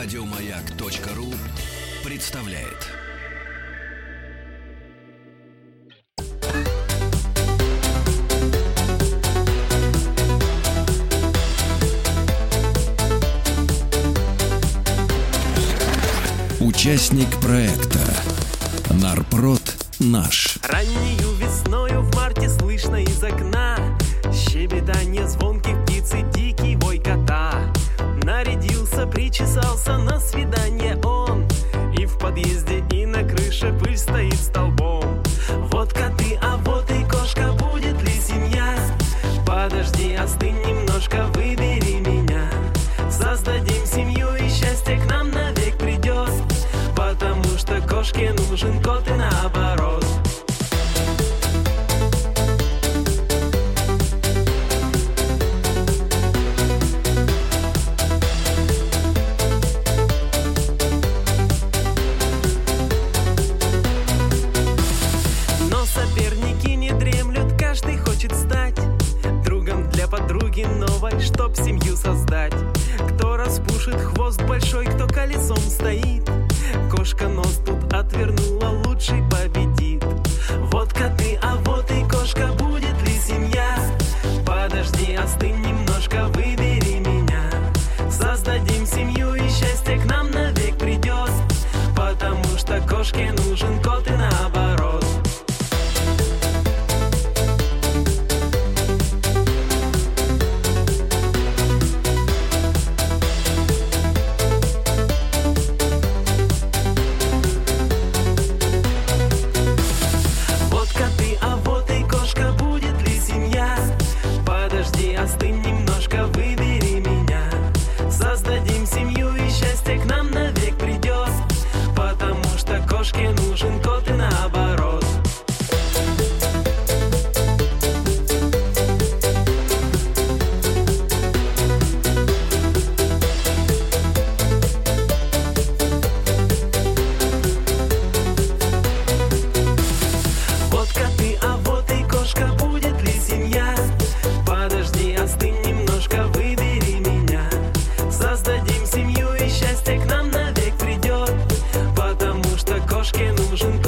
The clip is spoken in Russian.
Радиомаяк.ру представляет. Участник проекта Нарпрод наш. Раннею весною в марте слышно из окна Щебетание звонких причесался на свидание он. И в подъезде, и на крыше пыль стоит столбом. Вот коты, а вот и кошка, будет ли семья? Подожди, остынь немножко, выбери меня. Создадим семью и счастье к нам навек придет Потому что кошке нужен кот и наоборот чтоб семью создать. Кто распушит хвост большой, кто колесом стоит. Кошка нос тут отвернула, лучший победит. Вот коты, а вот и кошка, будет ли семья? Подожди, остынь немножко, выбери меня. Создадим семью и счастье к нам навек придет Потому что кошке кошке